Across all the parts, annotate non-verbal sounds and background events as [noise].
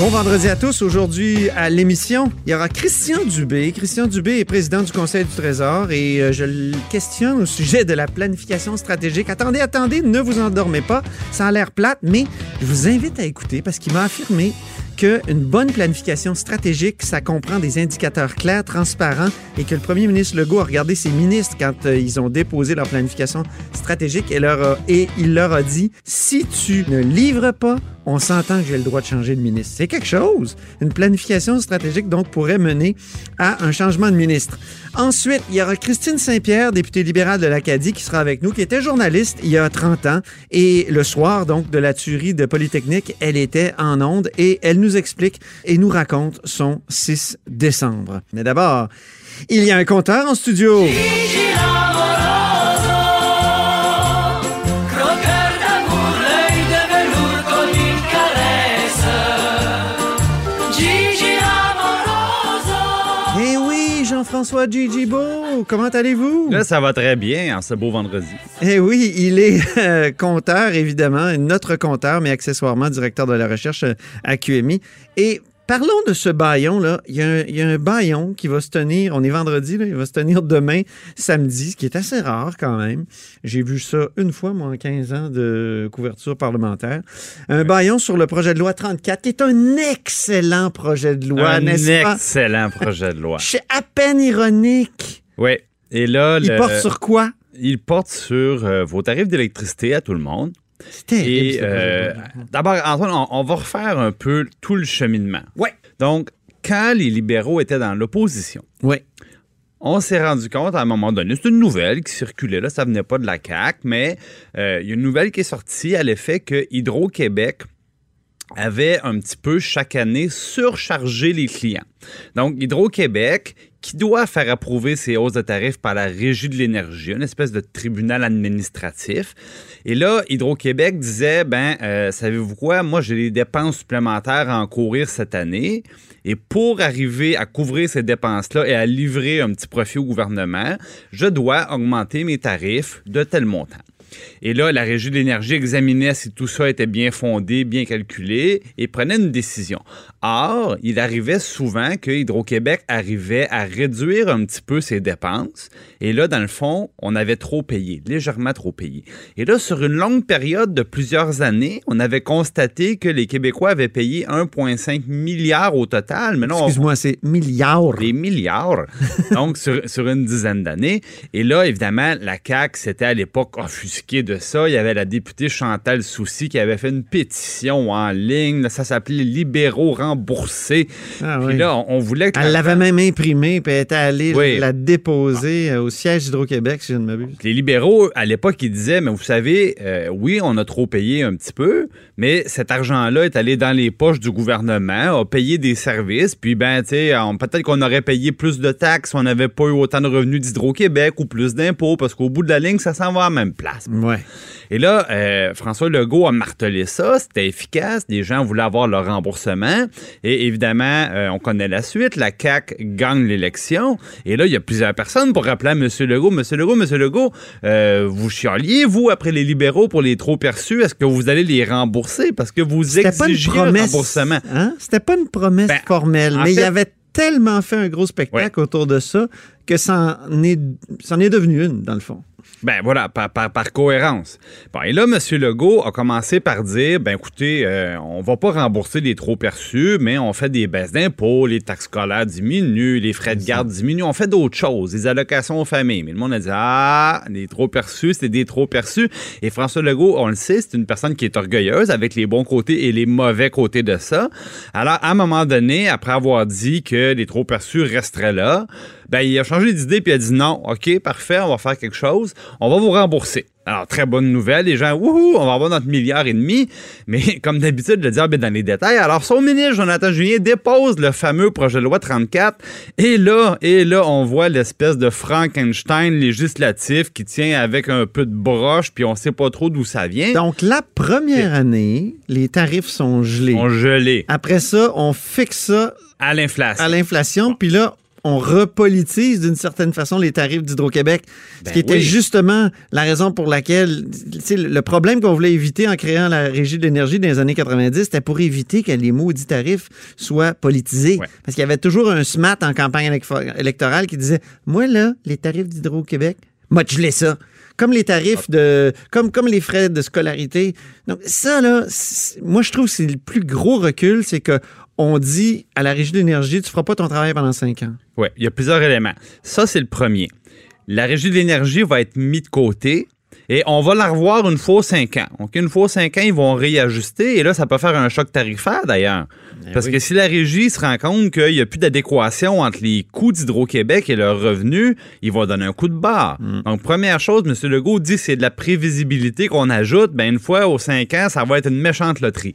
Bon vendredi à tous. Aujourd'hui à l'émission, il y aura Christian Dubé. Christian Dubé est président du Conseil du Trésor et euh, je le questionne au sujet de la planification stratégique. Attendez, attendez, ne vous endormez pas. Ça a l'air plate, mais je vous invite à écouter parce qu'il m'a affirmé qu'une bonne planification stratégique, ça comprend des indicateurs clairs, transparents et que le premier ministre Legault a regardé ses ministres quand euh, ils ont déposé leur planification stratégique et, il leur a dit si tu ne livres pas, on s'entend que j'ai le droit de changer de ministre. C'est quelque chose. Une planification stratégique, donc, pourrait mener à un changement de ministre. Ensuite, il y aura Christine Saint-Pierre, députée libérale de l'Acadie, qui sera avec nous, qui était journaliste il y a 30 ans. Et le soir, donc, de la tuerie de Polytechnique, elle était en onde et elle nous explique et nous raconte son 6 décembre. Mais d'abord, il y a un compteur en studio. Oui, Jean-François Gigi Beau, comment allez-vous? Là, ça va très bien en ce beau vendredi. Eh oui, il est euh, compteur, évidemment, notre compteur, mais accessoirement directeur de la recherche euh, à QMI. Et parlons de ce baillon-là. Il y, a un, il y a un baillon qui va se tenir, on est vendredi, là, il va se tenir demain, samedi, ce qui est assez rare quand même. J'ai vu ça une fois, moi, en 15 ans de couverture parlementaire. Un baillon sur le projet de loi 34, qui est un excellent projet de loi, Un n'est-ce pas? excellent projet de loi. [laughs] Je suis à peine ironique. Oui. Et là, Il le- porte sur quoi? il porte sur euh, vos tarifs d'électricité à tout le monde. Et euh, d'abord, Antoine, on, on va refaire un peu tout le cheminement. Ouais. Donc, quand les libéraux étaient dans l'opposition, Ouais. on s'est rendu compte à un moment donné, c'est une nouvelle qui circulait, là, ça venait pas de la CAQ, mais euh, il y a une nouvelle qui est sortie à l'effet que Hydro-Québec avait un petit peu chaque année surchargé les clients. Donc, Hydro-Québec, qui doit faire approuver ses hausses de tarifs par la Régie de l'énergie, une espèce de tribunal administratif. Et là, Hydro-Québec disait, ben, euh, savez-vous quoi, moi j'ai des dépenses supplémentaires à encourir cette année. Et pour arriver à couvrir ces dépenses-là et à livrer un petit profit au gouvernement, je dois augmenter mes tarifs de tel montant. Et là, la Régie de l'énergie examinait si tout ça était bien fondé, bien calculé et prenait une décision. Or, il arrivait souvent que Hydro-Québec arrivait à réduire un petit peu ses dépenses. Et là, dans le fond, on avait trop payé, légèrement trop payé. Et là, sur une longue période de plusieurs années, on avait constaté que les Québécois avaient payé 1,5 milliard au total. Mais non, on- Excuse-moi, c'est milliards. des milliards, [laughs] donc sur, sur une dizaine d'années. Et là, évidemment, la CAQ s'était à l'époque offusquée de ça. Il y avait la députée Chantal Soucy qui avait fait une pétition en ligne. Ça s'appelait Libéraux remboursés. Ah Puis oui. là, on, on voulait que Elle la- l'avait même imprimée, puis elle était allée Oui. la déposer euh, au siège d'Hydro-Québec, si je ne m'abuse. Les libéraux, à l'époque, ils disaient, mais vous savez, euh, oui, on a trop payé un petit peu, mais cet argent-là est allé dans les poches du gouvernement, a payé des services, puis ben, tu sais, peut-être qu'on aurait payé plus de taxes on n'avait pas eu autant de revenus d'Hydro-Québec ou plus d'impôts, parce qu'au bout de la ligne, ça s'en va à la même place. Ouais. Et là, euh, François Legault a martelé ça, c'était efficace, les gens voulaient avoir leur remboursement, et évidemment, euh, on connaît la suite, la CAQ gagne l'élection, et là, il y a plusieurs personnes pour rappeler à M. Legault, M. Legault, M. Legault, euh, vous chialiez, vous, après les libéraux pour les trop perçus, est-ce que vous allez les rembourser? Parce que vous C'était pas une exigiez un remboursement. Hein? C'était pas une promesse Ben, formelle, mais il fait- avait tellement fait un gros spectacle autour de ça que ça en est, ça en est devenu une, dans le fond. Ben voilà, par, par, par cohérence. Bon, et là, M. Legault a commencé par dire, ben écoutez, euh, on va pas rembourser les trop perçus, mais on fait des baisses d'impôts, les taxes scolaires diminuent, les frais de garde diminuent, on fait d'autres choses, des allocations aux familles. Mais le monde a dit, ah, les trop perçus, c'est des trop perçus. Et François Legault, on le sait, c'est une personne qui est orgueilleuse avec les bons côtés et les mauvais côtés de ça. Alors, à un moment donné, après avoir dit que les trop perçus resteraient là, Ben, il a changé d'idée puis il a dit non, OK, parfait, on va faire quelque chose, on va vous rembourser. Alors, très bonne nouvelle. Les gens, wouhou, on va avoir notre milliard et demi. [laughs] Mais comme d'habitude, le diable est dans les détails. Alors, son ministre, Jonathan Julien, dépose le fameux projet de loi 34. Et là, et là, on voit l'espèce de Frankenstein législatif qui tient avec un peu de broche, puis on sait pas trop d'où ça vient. Donc, la première année, les tarifs sont gelés. On gelé Après ça, on fixe ça à l'inflation. à l'inflation, puis là, on repolitise d'une certaine façon les tarifs d'Hydro-Québec. ce Ben qui était justement la raison pour laquelle, le problème qu'on voulait éviter en créant la Régie de l'énergie dans les années 90, c'était pour éviter que les maudits tarifs soient politisés. Ouais. Parce qu'il y avait toujours un SMAT en campagne élec- électorale qui disait, moi là, les tarifs d'Hydro-Québec, moi, je l'ai ça. Comme les tarifs de. Comme, comme les frais de scolarité. Donc, ça, là, moi, je trouve que c'est le plus gros recul, c'est que on dit à la Régie de l'énergie, tu feras pas ton travail pendant cinq ans. Oui, il y a plusieurs éléments. Ça, c'est le premier. La régie de l'énergie va être mise de côté et on va la revoir une fois aux cinq ans. Donc, une fois aux cinq ans, ils vont réajuster et là, ça peut faire un choc tarifaire d'ailleurs. Parce que si la régie se rend compte qu'il n'y a plus d'adéquation entre les coûts d'Hydro-Québec et leurs revenus, il va donner un coup de barre. Donc, première chose, M. Legault dit c'est de la prévisibilité qu'on ajoute. Ben, une fois aux cinq ans, ça va être une méchante loterie.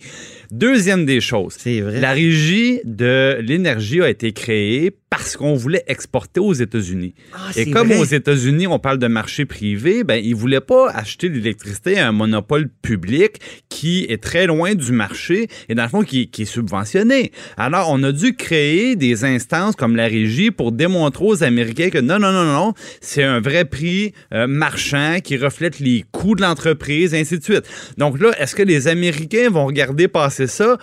Deuxième des choses, vrai. la régie de l'énergie a été créée parce qu'on voulait exporter aux États-Unis. Ah, Et comme vrai. aux États-Unis, on parle de marché privé, ben ils voulaient pas acheter de l'électricité à un monopole public qui est très loin du marché et dans le fond qui, qui est subventionné. Alors, on a dû créer des instances comme la régie pour démontrer aux Américains que non, non, non, non, c'est un vrai prix euh, marchand qui reflète les coûts de l'entreprise, ainsi de suite. Donc là, est-ce que les Américains vont regarder passer ça?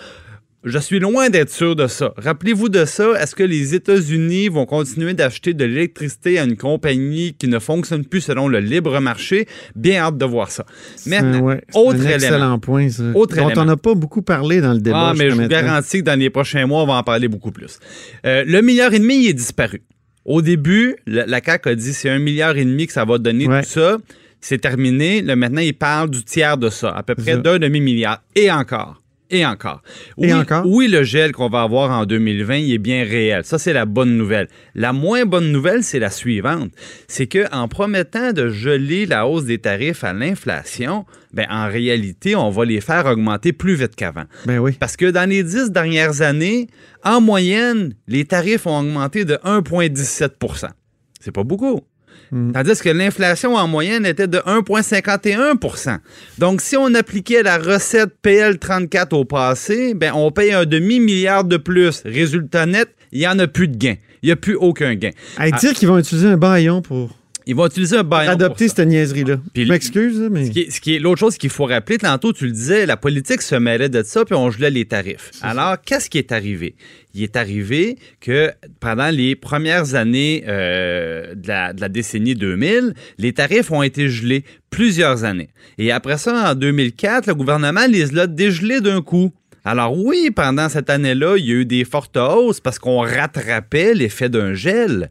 Je suis loin d'être sûr de ça. Rappelez-vous de ça. Est-ce que les États-Unis vont continuer d'acheter de l'électricité à une compagnie qui ne fonctionne plus selon le libre marché? Bien hâte de voir ça. Maintenant, C'est- ouais, c'est autre un élément. excellent point, ça. Autre dont élément. on n'a pas beaucoup parlé dans le débat. Ah, mais je vous garantis que dans les prochains mois, on va en parler beaucoup plus. Euh, le milliard et demi, il est disparu. Au début, la, la CAQ a dit c'est un milliard et demi que ça va donner Ouais. tout ça. C'est terminé. Là, maintenant, il parle du tiers de ça, à peu près d'un demi-milliard. Et encore. Et encore. Et oui, encore? Oui, le gel qu'on va avoir en 2020, il est bien réel. Ça, c'est la bonne nouvelle. La moins bonne nouvelle, c'est la suivante. C'est que en promettant de geler la hausse des tarifs à l'inflation, ben, en réalité, on va les faire augmenter plus vite qu'avant. Ben oui. Parce que dans les dix dernières années, en moyenne, les tarifs ont augmenté de 1,17% C'est pas beaucoup. Tandis que l'inflation en moyenne était de 1,51% Donc, si on appliquait la recette PL34 au passé, ben, on paye un demi-milliard de plus. Résultat net, il n'y en a plus de gain. Il n'y a plus aucun gain. Hey, dire qu'ils vont utiliser un baillon pour Ils vont utiliser un baillon pour adopter cette niaiserie-là. Je m'excuse, mais. Ce qui est, ce qui est- l'autre chose qu'il faut rappeler, tantôt tu le disais, la politique se mêlait de ça, puis on gelait les tarifs. Alors, qu'est-ce qui est arrivé? Il est arrivé que pendant les premières années euh, de, la, décennie 2000, les tarifs ont été gelés plusieurs années. Et après ça, en 2004, le gouvernement les a dégelés d'un coup. Alors oui, pendant cette année-là, il y a eu des fortes hausses parce qu'on rattrapait l'effet d'un gel.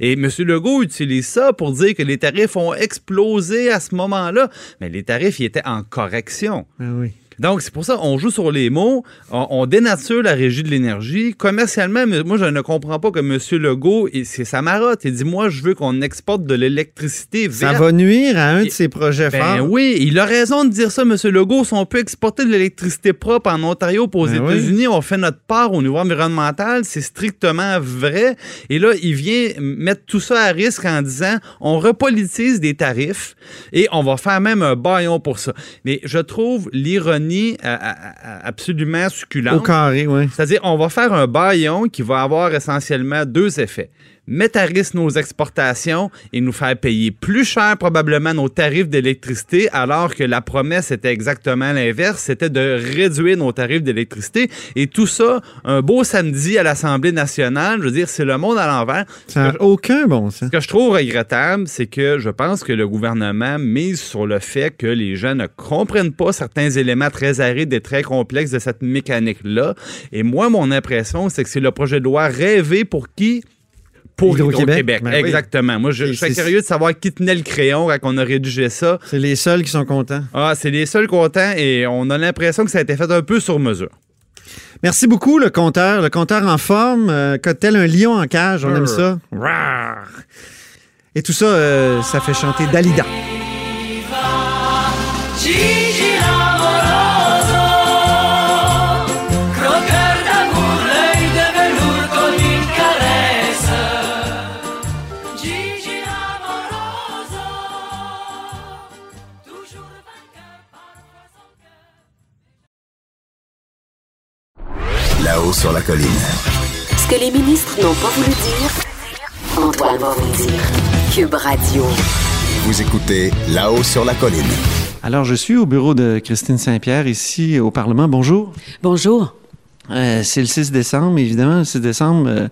Et M. Legault utilise ça pour dire que les tarifs ont explosé à ce moment-là. Mais les tarifs, ils étaient en correction. Ah oui. Donc, c'est pour ça qu'on joue sur les mots, on, on dénature la régie de l'énergie. Commercialement, moi, je ne comprends pas que M. Legault, c'est sa marotte. Il dit, moi, je veux qu'on exporte de l'électricité Ça va nuire à un de ses projets Ben forts. oui, il a raison de dire ça, M. Legault. Si on peut exporter de l'électricité propre en Ontario pour aux Ben États-Unis, on fait notre part au niveau environnemental. C'est strictement vrai. Et là, il vient mettre tout ça à risque en disant on repolitise des tarifs et on va faire même un baillon pour ça. Mais je trouve l'ironie euh, euh, absolument succulente. Au carré, oui. C'est-à-dire, on va faire un baillon qui va avoir essentiellement deux effets. Mettre à risque nos exportations et nous faire payer plus cher probablement nos tarifs d'électricité, alors que la promesse était exactement l'inverse, c'était de réduire nos tarifs d'électricité. Et tout ça, un beau samedi à l'Assemblée nationale, je veux dire, c'est le monde à l'envers. Ça n'a aucun bon sens. Ce que je trouve regrettable, c'est que je pense que le gouvernement mise sur le fait que les gens ne comprennent pas certains éléments très arides et très complexes de cette mécanique-là. Et moi, mon impression, c'est que c'est le projet de loi rêvé pour qui? Pour Hydro-Québec. Hydro-Québec. Ben oui. Exactement. Moi, je, je serais curieux de savoir qui tenait le crayon quand on a rédigé ça. C'est les seuls qui sont contents. Ah, c'est les seuls contents et on a l'impression que ça a été fait un peu sur mesure. Merci beaucoup, le compteur. Le compteur en forme, euh, tel un lion en cage. On aime ça. Et tout ça, euh, ça fait chanter Dalida. Là-haut sur la colline. Ce que les ministres n'ont pas voulu dire, Antoine va vous dire. Cube Radio. Vous écoutez Là-haut sur la colline. Alors, je suis au bureau de Christine Saint-Pierre, ici au Parlement. Bonjour. Bonjour. Euh, c'est le 6 décembre, évidemment. Le 6 décembre, euh,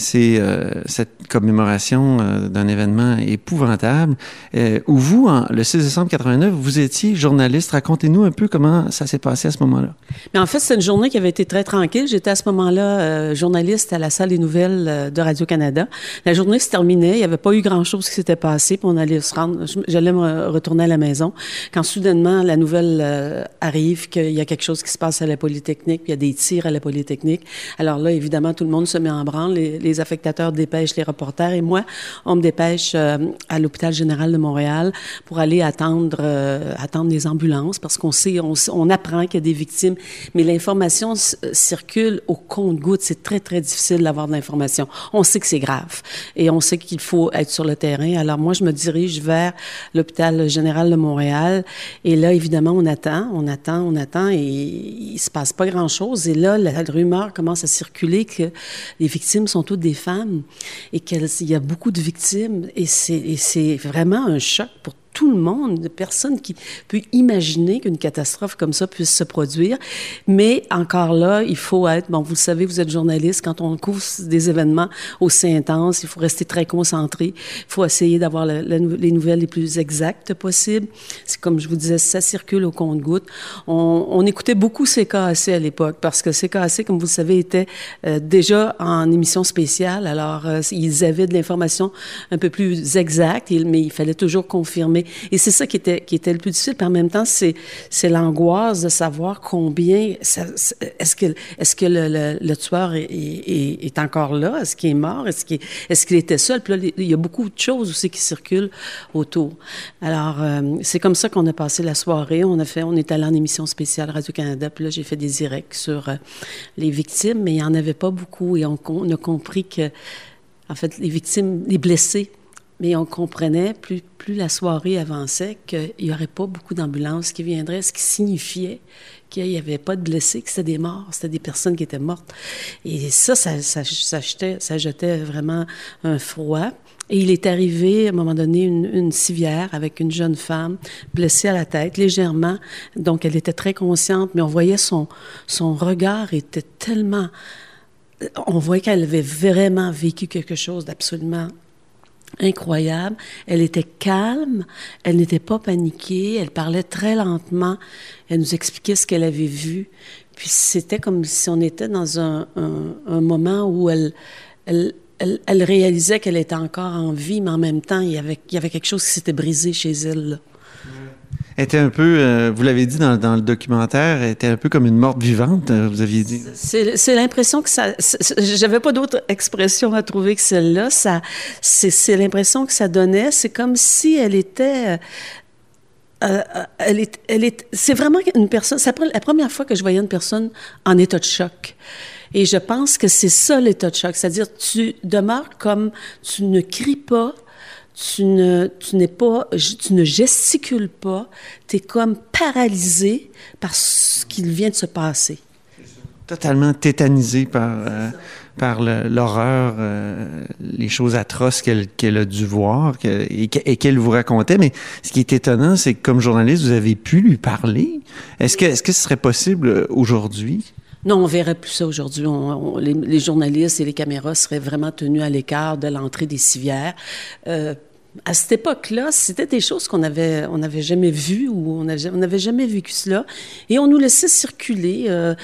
c'est euh, cette commémoration euh, d'un événement épouvantable. Euh, où vous, le 6 décembre 89, vous étiez journaliste. Racontez-nous un peu comment ça s'est passé à ce moment-là. Mais en fait, c'est une journée qui avait été très tranquille. J'étais à ce moment-là journaliste à la salle des nouvelles de Radio-Canada. La journée se terminait. Il n'y avait pas eu grand-chose qui s'était passé. Puis on allait se rendre. J'allais me retourner à la maison. Quand soudainement, la nouvelle arrive qu'il y a quelque chose qui se passe à la Polytechnique, puis il y a des tirs à la Polytechnique. Alors là, évidemment, tout le monde se met en branle. Affectateurs dépêchent les reporters et moi, on me dépêche euh, à l'hôpital général de Montréal pour aller attendre euh, attendre les ambulances parce qu'on sait, on, on apprend qu'il y a des victimes, mais l'information circule au compte-gouttes. C'est très très difficile d'avoir de l'information. On sait que c'est grave et on sait qu'il faut être sur le terrain. Alors moi, je me dirige vers l'hôpital général de Montréal et là, évidemment, on attend, on attend, on attend et il se passe pas grand-chose. Et là, la rumeur commence à circuler que les victimes sont toutes des femmes et qu'il y a beaucoup de victimes et c'est vraiment un choc pour tout le monde, personne qui peut imaginer qu'une catastrophe comme ça puisse se produire. Mais encore là, il faut être, bon, vous le savez, vous êtes journaliste, quand on couvre des événements aussi intenses, il faut rester très concentré. Il faut essayer d'avoir les nouvelles les plus exactes possibles. C'est comme je vous disais, ça circule au compte-gouttes. On, écoutait beaucoup CKAC à l'époque parce que CKAC, comme vous le savez, était euh, déjà en émission spéciale. Alors, euh, ils avaient de l'information un peu plus exacte, mais il fallait toujours confirmer et c'est ça qui était, le plus difficile. Puis en même temps, c'est, l'angoisse de savoir combien, est-ce que, le, tueur est, encore là? Est-ce qu'il est mort? Est-ce qu'il, est-ce qu'il était seul? Puis là, il y a beaucoup de choses aussi qui circulent autour. Alors, euh, c'est comme ça qu'on a passé la soirée. On a fait, on est allé en émission spéciale Radio-Canada. Puis là, j'ai fait des directs sur euh, les victimes, mais il n'y en avait pas beaucoup. Et on, on a compris que, en fait, les victimes, les blessés, mais on comprenait, plus, plus la soirée avançait, qu'il n'y aurait pas beaucoup d'ambulances qui viendraient, ce qui signifiait qu'il n'y avait pas de blessés, que c'était des morts, c'était des personnes qui étaient mortes. Et ça, ça, ça, ça, jetait, vraiment un froid. Et il est arrivé, à un moment donné, une, une, civière avec une jeune femme blessée à la tête, légèrement. Donc, elle était très consciente, mais on voyait son, son regard était tellement... On voyait qu'elle avait vraiment vécu quelque chose d'absolument incroyable. Elle était calme, elle n'était pas paniquée, elle parlait très lentement, elle nous expliquait ce qu'elle avait vu. Puis c'était comme si on était dans un, moment où elle, elle, elle, réalisait qu'elle était encore en vie, mais en même temps, il y avait, il y avait quelque chose qui s'était brisé chez elle. Était un peu, euh, vous l'avez dit dans, dans, le documentaire, était un peu comme une morte vivante, euh, vous aviez dit. C'est l'impression que ça. J'avais pas d'autre expression à trouver que celle-là. Ça, c'est l'impression que ça donnait. C'est comme si elle était. Euh, elle est, elle est, c'est vraiment une personne. C'est la première fois que je voyais une personne en état de choc. Et je pense que c'est ça l'état de choc, c'est-à-dire tu demeures comme tu ne cries pas, tu ne, tu n'es pas, tu ne gesticules pas, tu es comme paralysé par ce qui vient de se passer. Totalement tétanisé par, euh, par l'horreur, euh, les choses atroces qu'elle qu'elle a dû voir et qu'elle vous racontait. Mais ce qui est étonnant, c'est que comme journaliste, vous avez pu lui parler. Est-ce que, est-ce que ce serait possible aujourd'hui? Non, on verrait plus ça aujourd'hui. les, les, journalistes et les caméras seraient vraiment tenus à l'écart de l'entrée des civières. Euh, à cette époque-là, c'était des choses qu'on avait, on n'avait jamais vues ou on n'avait jamais vécu cela. Et on nous laissait circuler, euh,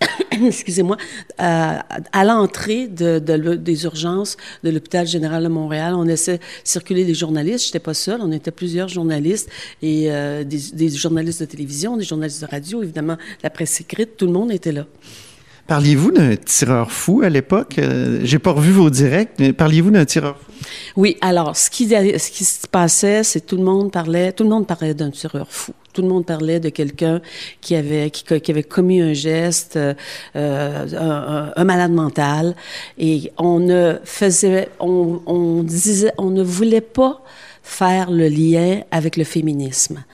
[coughs] excusez-moi, à, l'entrée de, de, des urgences de l'hôpital général de Montréal. On laissait circuler les journalistes. J'étais pas seule, on était plusieurs journalistes et euh, des, des journalistes de télévision, des journalistes de radio, évidemment, la presse écrite, tout le monde était là. Parliez-vous d'un tireur fou à l'époque? Euh, J'ai pas revu vos directs, mais parliez-vous d'un tireur fou? Oui, alors ce qui, ce qui se passait, c'est tout le monde parlait, tout le monde parlait d'un tireur fou. Tout le monde parlait de quelqu'un qui avait qui, avait commis un geste, euh, un, un- un malade mental, et on ne faisait, on, on disait, on ne voulait pas faire le lien avec le féminisme.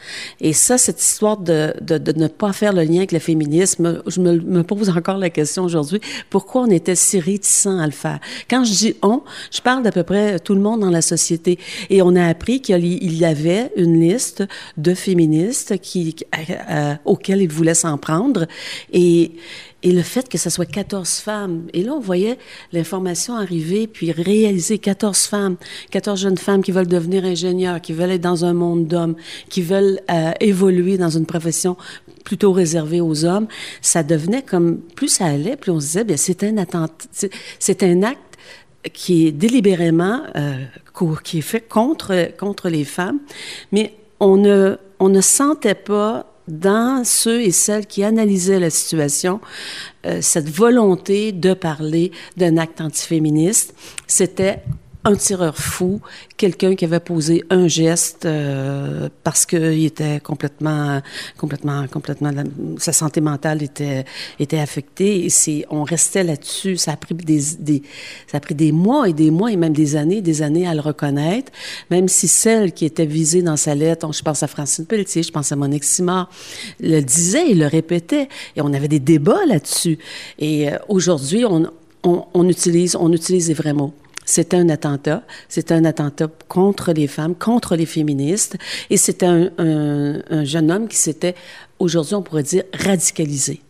Et ça, cette histoire de, de, de ne pas faire le lien avec le féminisme, je me, me pose encore la question aujourd'hui, pourquoi on était si réticents à le faire? Quand je dis on, je parle d'à peu près tout le monde dans la société. Et on a appris qu'il y- avait une liste de féministes qui, euh, auxquelles ils voulaient s'en prendre. Et, et le fait que ce soit 14 femmes, et là, on voyait l'information arriver, puis réaliser 14 femmes, 14 jeunes femmes qui veulent devenir ingénieurs, qui veulent être dans un monde d'hommes, qui veulent euh, évoluer dans une profession plutôt réservée aux hommes, ça devenait comme, plus ça allait, plus on se disait, bien, c'est un c'est- un acte qui est délibérément euh, qui est fait contre contre les femmes, mais on ne on ne sentait pas dans ceux et celles qui analysaient la situation euh, cette volonté de parler d'un acte antiféministe. C'était un tireur fou, quelqu'un qui avait posé un geste euh, parce qu'il était complètement, complètement, complètement, sa santé mentale était était affectée. Et on restait là-dessus. Ça a pris des, des, ça a pris des mois et des mois et même des années, des années à le reconnaître. Même si celle qui était visée dans sa lettre, je pense à Francine Pelletier, je pense à Monique Simard, le disait, il le répétait, et on avait des débats là-dessus. Et euh, aujourd'hui, on, on, on utilise, on utilise les vrais mots. C'était un attentat. C'était un attentat contre les femmes, contre les féministes. Et c'était un, un, un jeune homme qui s'était, aujourd'hui, on pourrait dire, radicalisé.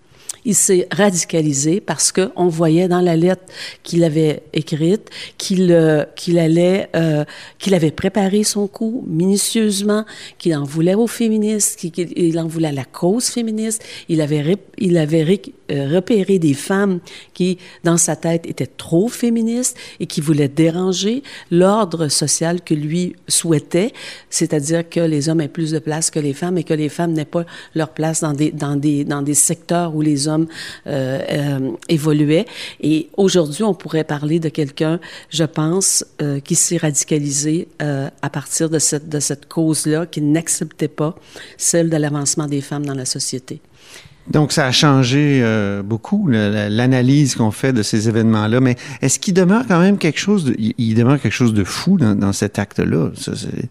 Il s'est radicalisé parce que on voyait dans la lettre qu'il avait écrite qu'il euh, qu'il allait euh, qu'il avait préparé son coup minutieusement, qu'il en voulait aux féministes, qu'il en voulait à la cause féministe. Il avait il avait euh, repéré des femmes qui dans sa tête étaient trop féministes et qui voulaient déranger l'ordre social que lui souhaitait, c'est-à-dire que les hommes aient plus de place que les femmes et que les femmes n'aient pas leur place dans des dans des dans des secteurs où les hommes euh, euh, évoluaient. Et aujourd'hui, on pourrait parler de quelqu'un, je pense, euh, qui s'est radicalisé euh, à partir de cette, de cette cause-là, qui n'acceptait pas celle de l'avancement des femmes dans la société. Donc, ça a changé euh, beaucoup, l'analyse qu'on fait de ces événements-là. Mais est-ce qu'il demeure quand même quelque chose de, il- demeure quelque chose de fou dans, dans cet acte-là?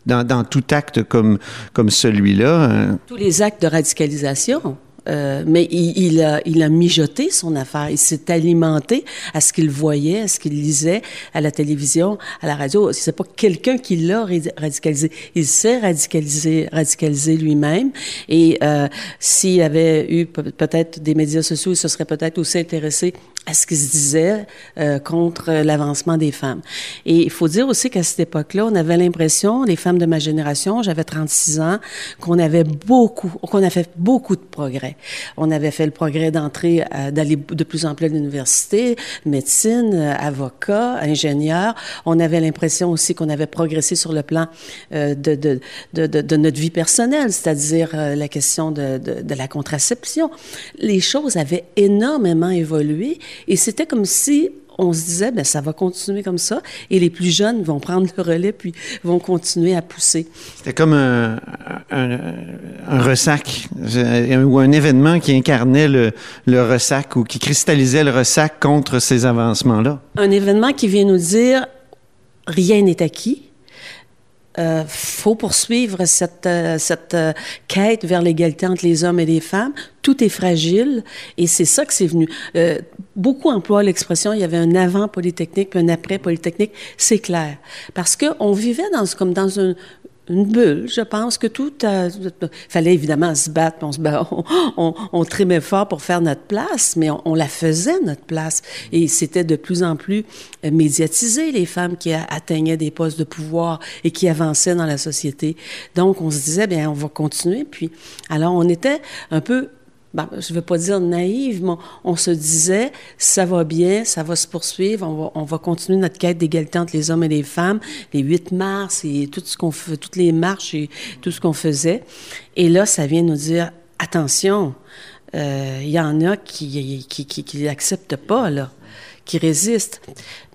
Dans, dans tout acte comme, comme celui-là? euh, Tous les actes de radicalisation. Euh, mais il, il a, il a mijoté son affaire. Il s'est alimenté à ce qu'il voyait, à ce qu'il lisait à la télévision, à la radio. C'est pas quelqu'un qui l'a radi- radicalisé. Il s'est radicalisé, radicalisé lui-même. Et euh, s'il avait eu pe- peut-être des médias sociaux, il se serait peut-être aussi intéressé à ce qui se disait euh, contre l'avancement des femmes. Et il faut dire aussi qu'à cette époque-là, on avait l'impression, les femmes de ma génération, j'avais 36 ans, qu'on avait beaucoup, qu'on a fait beaucoup de progrès. On avait fait le progrès d'entrer, euh, d'aller de plus en plus à l'université, médecine, euh, avocat, ingénieur. On avait l'impression aussi qu'on avait progressé sur le plan euh, de, de, de, de, notre vie personnelle, c'est-à-dire euh, la question de, de la contraception. Les choses avaient énormément évolué et c'était comme si on se disait, ben ça va continuer comme ça, et les plus jeunes vont prendre le relais puis vont continuer à pousser. C'était comme un, un, un ressac euh, ou un événement qui incarnait le, le ressac ou qui cristallisait le ressac contre ces avancements-là. Un événement qui vient nous dire, rien n'est acquis. Euh, faut poursuivre cette, euh, cette euh, quête vers l'égalité entre les hommes et les femmes. Tout est fragile et c'est ça que c'est venu. Euh, beaucoup emploient l'expression il y avait un avant Polytechnique un après Polytechnique. C'est clair parce que on vivait dans comme dans une une bulle, je pense que tout a, fallait évidemment se battre, on se bat, [laughs] on, trimait fort pour faire notre place, mais on, on la faisait notre place et c'était de plus en plus euh, médiatisé les femmes qui atteignaient des postes de pouvoir et qui avançaient dans la société. Donc on se disait bien on va continuer puis alors on était un peu ben, je ne veux pas dire naïve, mais on se disait, ça va bien, ça va se poursuivre, on va, on va continuer notre quête d'égalité entre les hommes et les femmes, les 8 mars et tout ce qu'on fait, toutes les marches et tout ce qu'on faisait. Et là, ça vient nous dire, attention, euh, il y en a qui qui, qui, l'acceptent pas, là qui résistent.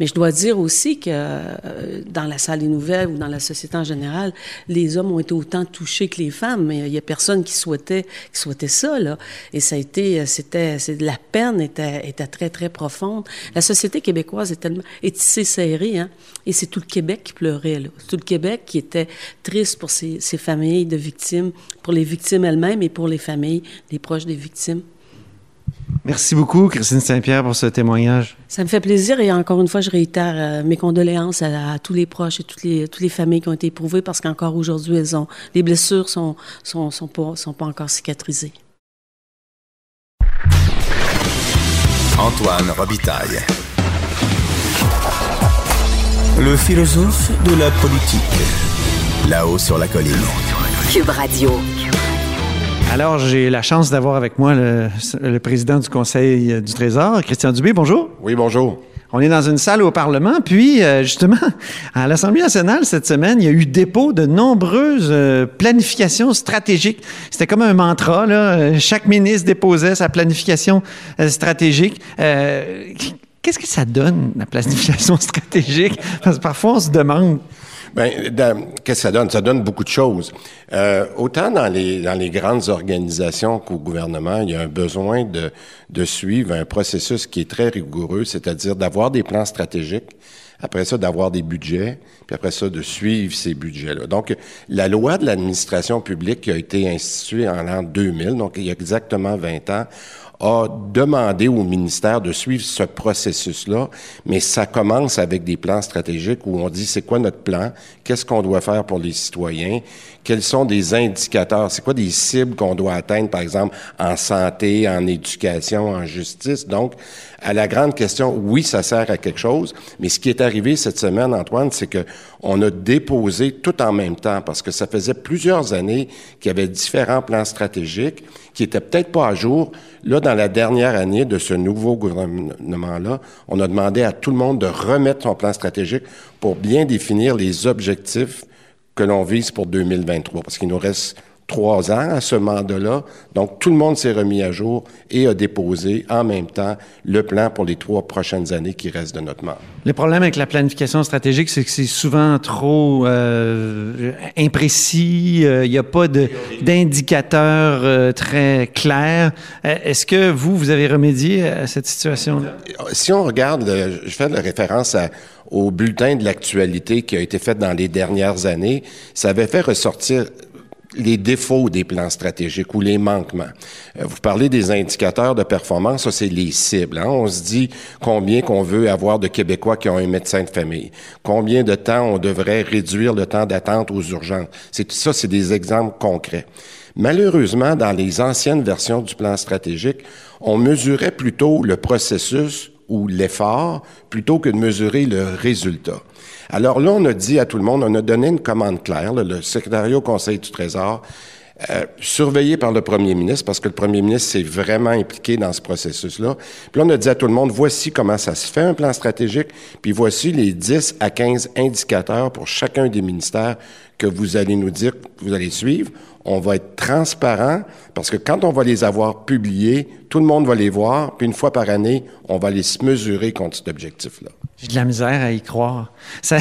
Mais je dois dire aussi que euh, dans la salle des nouvelles ou dans la société en général, les hommes ont été autant touchés que les femmes. Mais il y a personne qui souhaitait, qui souhaitait ça, là. Et ça a été, euh, c'était, la peine était, était très, très profonde. La société québécoise est tellement, est tissée serrée, hein. Et c'est tout le Québec qui pleurait, là. Tout le Québec qui était triste pour ces familles de victimes, pour les victimes elles-mêmes et pour les familles, les proches des victimes. Merci beaucoup, Christine Saint-Pierre, pour ce témoignage. Ça me fait plaisir et encore une fois, je réitère euh, mes condoléances à, à, tous les proches et toutes les, toutes les familles qui ont été éprouvées parce qu'encore aujourd'hui, elles ont, les blessures sont, sont, sont, pas, sont pas encore cicatrisées. Antoine Robitaille. Le philosophe de la politique. Là-haut sur la colline. Cube Radio. Alors, j'ai la chance d'avoir avec moi le, le, président du Conseil du Trésor, Christian Dubé. Bonjour. Oui, bonjour. On est dans une salle au Parlement, puis euh, justement, [laughs] à l'Assemblée nationale cette semaine, il y a eu dépôt de nombreuses euh, planifications stratégiques. C'était comme un mantra, là. Chaque ministre déposait sa planification euh, stratégique. Qu'est-ce que ça donne, la planification [laughs] stratégique? Parce que parfois, on se demande. Bien, qu'est-ce que ça donne? Ça donne beaucoup de choses. Euh, autant dans les, dans les grandes organisations qu'au gouvernement, il y a un besoin de, de suivre un processus qui est très rigoureux, c'est-à-dire d'avoir des plans stratégiques, après ça, d'avoir des budgets, puis après ça, de suivre ces budgets-là. Donc, la loi de l'administration publique qui a été instituée en l'an 2000, donc il y a exactement 20 ans, a demandé au ministère de suivre ce processus-là, mais ça commence avec des plans stratégiques où on dit c'est quoi notre plan, qu'est-ce qu'on doit faire pour les citoyens, quels sont des indicateurs, c'est quoi des cibles qu'on doit atteindre, par exemple, en santé, en éducation, en justice? Donc, à la grande question, oui, ça sert à quelque chose, mais ce qui est arrivé cette semaine, Antoine, c'est que on a déposé tout en même temps, parce que ça faisait plusieurs années qu'il y avait différents plans stratégiques qui étaient peut-être pas à jour. Là, dans la dernière année de ce nouveau gouvernement-là, on a demandé à tout le monde de remettre son plan stratégique pour bien définir les objectifs que l'on vise pour 2023, parce qu'il nous reste trois ans à ce mandat-là. Donc, tout le monde s'est remis à jour et a déposé en même temps le plan pour les trois prochaines années qui restent de notre mandat. Le problème avec la planification stratégique, c'est que c'est souvent trop euh, imprécis. Il euh, n'y a pas d'indicateurs euh, très clairs. Euh, est-ce que vous, vous avez remédié à cette situation-là? Si on regarde, je fais la référence à, au bulletin de l'actualité qui a été fait dans les dernières années, ça avait fait ressortir les défauts des plans stratégiques ou les manquements. Euh, vous parlez des indicateurs de performance, ça c'est les cibles. Hein? On se dit combien qu'on veut avoir de Québécois qui ont un médecin de famille, combien de temps on devrait réduire le temps d'attente aux urgences. C'est ça, c'est des exemples concrets. Malheureusement, dans les anciennes versions du plan stratégique, on mesurait plutôt le processus ou l'effort plutôt que de mesurer le résultat. Alors là, on a dit à tout le monde, on a donné une commande claire, le secrétariat au Conseil du Trésor, euh, surveillé par le premier ministre, parce que le premier ministre s'est vraiment impliqué dans ce processus-là. Puis là, on a dit à tout le monde, voici comment ça se fait, un plan stratégique, puis voici les 10 à 15 indicateurs pour chacun des ministères que vous allez nous dire, que vous allez suivre. On va être transparent, parce que quand on va les avoir publiés, tout le monde va les voir, puis une fois par année, on va les mesurer contre cet objectif-là. J'ai de la misère à y croire. Ça...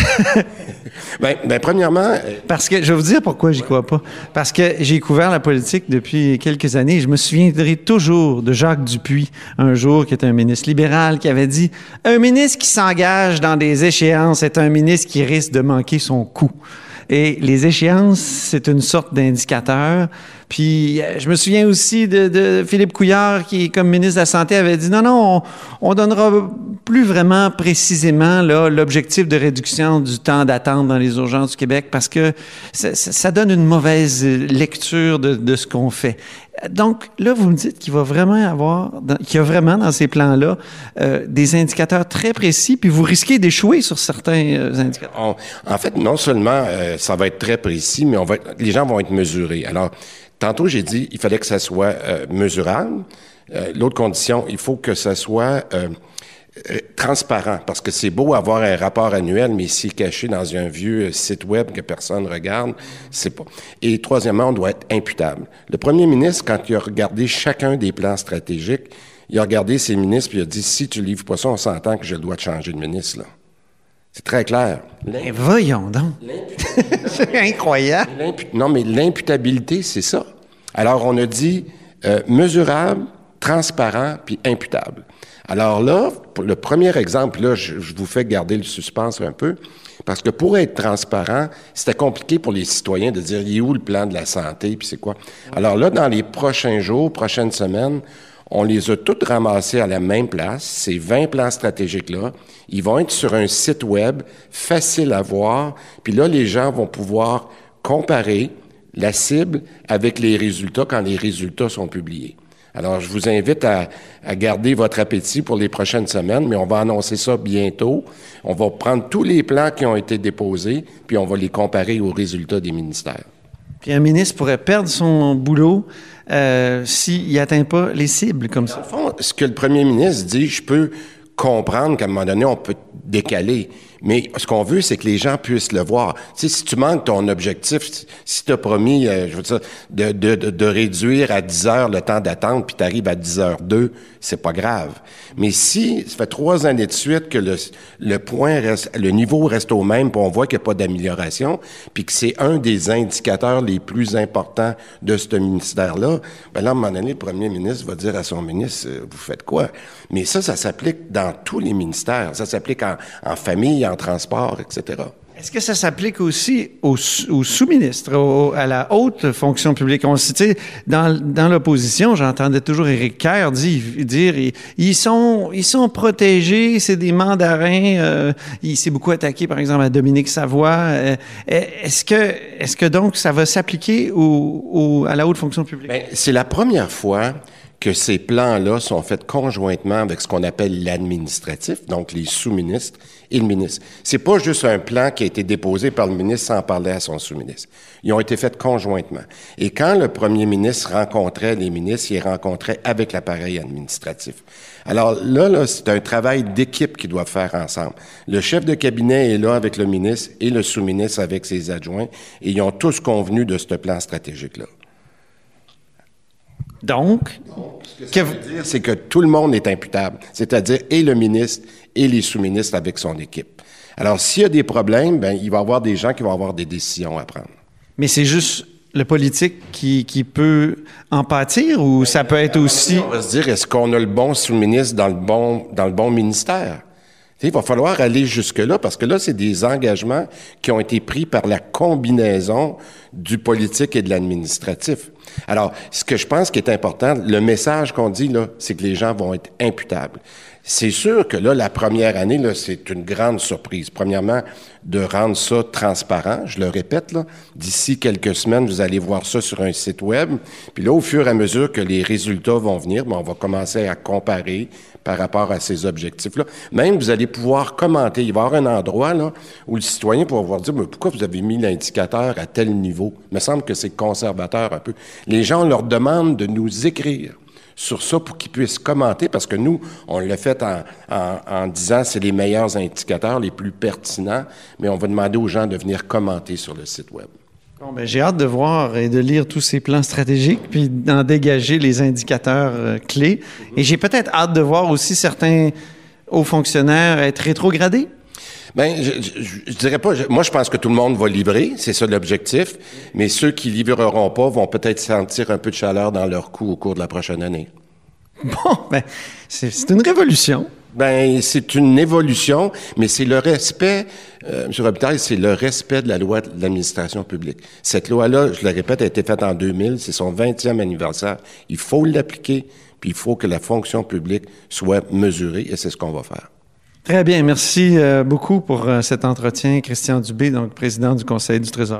[laughs] ben, ben, premièrement... Parce que, je vais vous dire pourquoi j'y crois pas. Parce que j'ai couvert la politique depuis quelques années. Je me souviendrai toujours de Jacques Dupuis, un jour, qui était un ministre libéral, qui avait dit « Un ministre qui s'engage dans des échéances est un ministre qui risque de manquer son coup. » Et les échéances, c'est une sorte d'indicateur. Puis je me souviens aussi de, de, Philippe Couillard qui, comme ministre de la Santé, avait dit non, non, on, on donnera plus vraiment précisément l'objectif de réduction du temps d'attente dans les urgences du Québec parce que ça, ça donne une mauvaise lecture de, de ce qu'on fait. Donc là, vous me dites qu'il va vraiment avoir, qu'il y a vraiment dans ces plans-là euh, des indicateurs très précis, puis vous risquez d'échouer sur certains euh, indicateurs. En fait, non seulement euh, ça va être très précis, mais on va, les gens vont être mesurés. Alors, tantôt j'ai dit, il fallait que ça soit mesurable. L'autre condition, il faut que ça soit euh, transparent, parce que c'est beau avoir un rapport annuel, mais s'il est caché dans un vieux site web que personne regarde, c'est pas. Et troisièmement, on doit être imputable. Le premier ministre, quand il a regardé chacun des plans stratégiques, il a regardé ses ministres puis il a dit si tu livres pas ça, on s'entend que je dois te changer de ministre là. C'est très clair. Mais voyons donc. [laughs] c'est incroyable. Non, mais l'imputabilité, c'est ça. Alors, on a dit euh, mesurable, transparent, puis imputable. Alors là, pour le premier exemple, là, je, je vous fais garder le suspense un peu, parce que pour être transparent, c'était compliqué pour les citoyens de dire, il est où le plan de la santé, puis c'est quoi? Alors là, dans les prochains jours, prochaines semaines, on les a toutes ramassés à la même place, ces 20 plans stratégiques-là. Ils vont être sur un site web facile à voir, puis là, les gens vont pouvoir comparer la cible avec les résultats quand les résultats sont publiés. Alors, je vous invite à garder votre appétit pour les prochaines semaines, mais on va annoncer ça bientôt. On va prendre tous les plans qui ont été déposés, puis on va les comparer aux résultats des ministères. Puis un ministre pourrait perdre son boulot euh, s'il n'atteint pas les cibles comme ça. Au fond, ce que le premier ministre dit, je peux comprendre qu'à un moment donné, on peut décaler. Mais ce qu'on veut, c'est que les gens puissent le voir. Tu sais, si tu manques ton objectif, si tu as promis, euh, je veux dire, de, de, de, réduire à 10 heures le temps d'attente, puis tu arrives à 10 heures 2, c'est pas grave. Mais si ça fait trois années de suite que le, le point reste, le niveau reste au même, puis on voit qu'il n'y a pas d'amélioration, puis que c'est un des indicateurs les plus importants de ce ministère-là, ben là, à un moment donné, le premier ministre va dire à son ministre, euh, vous faites quoi? Mais ça, ça s'applique dans tous les ministères. Ça s'applique en, en famille, transport, etc. Est-ce que ça s'applique aussi aux, aux sous-ministres, à la haute fonction publique? On, dans, dans l'opposition, j'entendais toujours Éric Kerr dire, dire ils, sont, ils sont protégés, c'est des mandarins. euh, il s'est beaucoup attaqué, par exemple, à Dominique Savoie. Euh, est-ce que, est-ce que donc ça va s'appliquer au, au- à la haute fonction publique? Ben, c'est la première fois que ces plans-là sont faits conjointement avec ce qu'on appelle l'administratif, donc les sous-ministres et le ministre. C'est pas juste un plan qui a été déposé par le ministre sans parler à son sous-ministre. Ils ont été faits conjointement. Et quand le premier ministre rencontrait les ministres, il rencontrait avec l'appareil administratif. Alors là, là c'est un travail d'équipe qu'ils doivent faire ensemble. Le chef de cabinet est là avec le ministre et le sous-ministre avec ses adjoints, et ils ont tous convenu de ce plan stratégique-là. Donc, que vous- dire, c'est que tout le monde est imputable, c'est-à-dire et le ministre et les sous-ministres avec son équipe. Alors, s'il y a des problèmes, ben, il va y avoir des gens qui vont avoir des décisions à prendre. mais c'est juste le politique qui, qui peut en pâtir ou ça peut être aussi... On va se dire, est-ce qu'on a le bon sous-ministre dans le bon, dans le bon ministère? Il va falloir aller jusque-là parce que là, c'est des engagements qui ont été pris par la combinaison du politique et de l'administratif. Alors, ce que je pense qui est important, le message qu'on dit là, c'est que les gens vont être imputables. C'est sûr que là, la première année, là, c'est une grande surprise. Premièrement, de rendre ça transparent. Je le répète, là, d'ici quelques semaines, vous allez voir ça sur un site web. Puis là, au fur et à mesure que les résultats vont venir, ben, on va commencer à comparer par rapport à ces objectifs-là. Même, vous allez pouvoir commenter. Il va y avoir un endroit là, où le citoyen pourra pouvoir dire, mais pourquoi vous avez mis l'indicateur à tel niveau? Il me semble que c'est conservateur un peu. Les gens, leur demande de nous écrire sur ça pour qu'ils puissent commenter, parce que nous, on l'a fait en, en, en disant c'est les meilleurs indicateurs, les plus pertinents, mais on va demander aux gens de venir commenter sur le site Web. Bon, ben, j'ai hâte de voir et de lire tous ces plans stratégiques, puis d'en dégager les indicateurs euh, clés. Et j'ai peut-être hâte de voir aussi certains hauts fonctionnaires être rétrogradés. Ben, je, je, je dirais pas. je- moi, je pense que tout le monde va livrer, c'est ça l'objectif. Mais ceux qui livreront pas vont peut-être sentir un peu de chaleur dans leur cou au cours de la prochaine année. Bon, ben, c'est c'est une révolution. Ben, c'est une évolution, mais c'est le respect, euh, M. Robitaille, c'est le respect de la loi de l'administration publique. Cette loi-là, je le répète, a été faite en 2000, c'est son 20e anniversaire. Il faut l'appliquer, puis il faut que la fonction publique soit mesurée, et c'est ce qu'on va faire. Très bien. Merci euh, beaucoup pour euh, cet entretien. Christian Dubé, donc président du Conseil du Trésor.